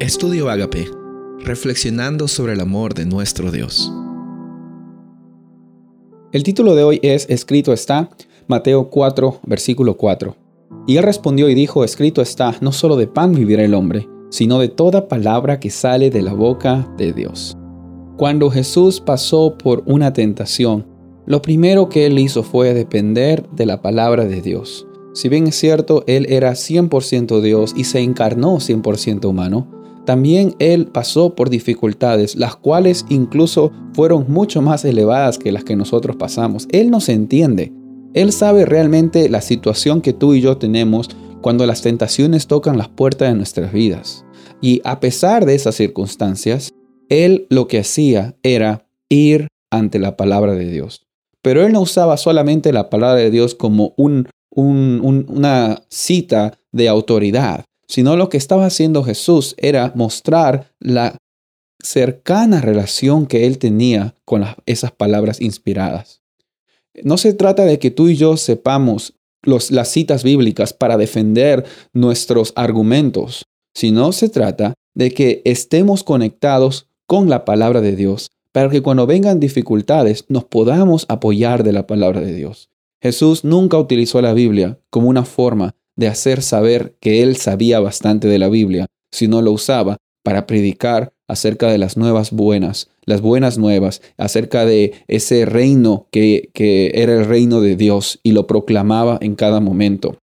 Estudio Agape, reflexionando sobre el amor de nuestro Dios. El título de hoy es Escrito está, Mateo 4, versículo 4. Y él respondió y dijo, Escrito está, no solo de pan vivirá el hombre, sino de toda palabra que sale de la boca de Dios. Cuando Jesús pasó por una tentación, lo primero que él hizo fue depender de la palabra de Dios. Si bien es cierto, él era 100% Dios y se encarnó 100% humano, también él pasó por dificultades, las cuales incluso fueron mucho más elevadas que las que nosotros pasamos. Él nos entiende. Él sabe realmente la situación que tú y yo tenemos cuando las tentaciones tocan las puertas de nuestras vidas. Y a pesar de esas circunstancias, Él lo que hacía era ir ante la palabra de Dios. Pero Él no usaba solamente la palabra de Dios como un, una cita de autoridad sino lo que estaba haciendo Jesús era mostrar la cercana relación que él tenía con esas palabras inspiradas. No se trata de que tú y yo sepamos las citas bíblicas para defender nuestros argumentos, sino se trata de que estemos conectados con la palabra de Dios, para que cuando vengan dificultades nos podamos apoyar de la palabra de Dios. Jesús nunca utilizó la Biblia como una forma de hacer saber que él sabía bastante de la Biblia, sino lo usaba para predicar acerca de las nuevas buenas, las buenas nuevas, acerca de ese reino que, era el reino de Dios y lo proclamaba en cada momento.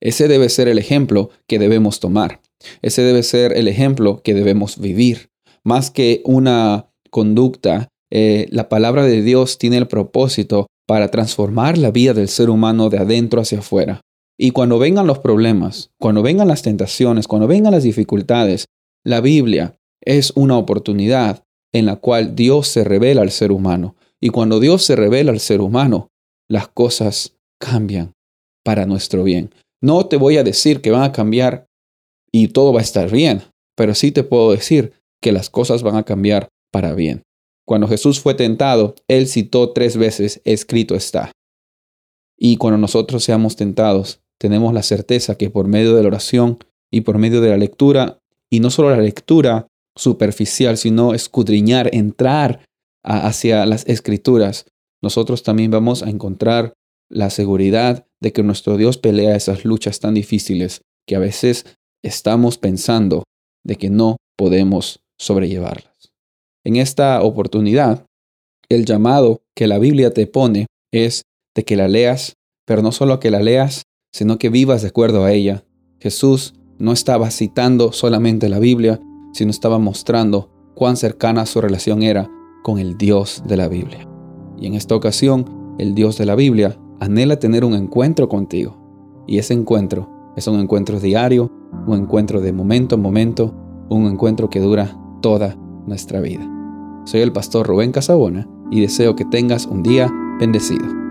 Ese debe ser el ejemplo que debemos tomar. Ese debe ser el ejemplo que debemos vivir. Más que una conducta, eh, la palabra de Dios tiene el propósito para transformar la vida del ser humano de adentro hacia afuera. Y cuando vengan los problemas, cuando vengan las tentaciones, cuando vengan las dificultades, la Biblia es una oportunidad en la cual Dios se revela al ser humano. Y cuando Dios se revela al ser humano, las cosas cambian para nuestro bien. No te voy a decir que van a cambiar y todo va a estar bien, pero sí te puedo decir que las cosas van a cambiar para bien. Cuando Jesús fue tentado, él citó tres veces, escrito está. Y cuando nosotros seamos tentados, tenemos la certeza que por medio de la oración y por medio de la lectura, y no solo la lectura superficial, sino escudriñar, entrar hacia las escrituras, nosotros también vamos a encontrar la seguridad de que nuestro Dios pelea esas luchas tan difíciles que a veces estamos pensando de que no podemos sobrellevarlas. En esta oportunidad, el llamado que la Biblia te pone es de que la leas, pero no solo que la leas, sino que vivas de acuerdo a ella. Jesús no estaba citando solamente la Biblia, sino estaba mostrando cuán cercana su relación era con el Dios de la Biblia. Y en esta ocasión, el Dios de la Biblia anhela tener un encuentro contigo. Y ese encuentro es un encuentro diario, un encuentro de momento en momento, un encuentro que dura toda nuestra vida. Soy el pastor Rubén Casabona y deseo que tengas un día bendecido.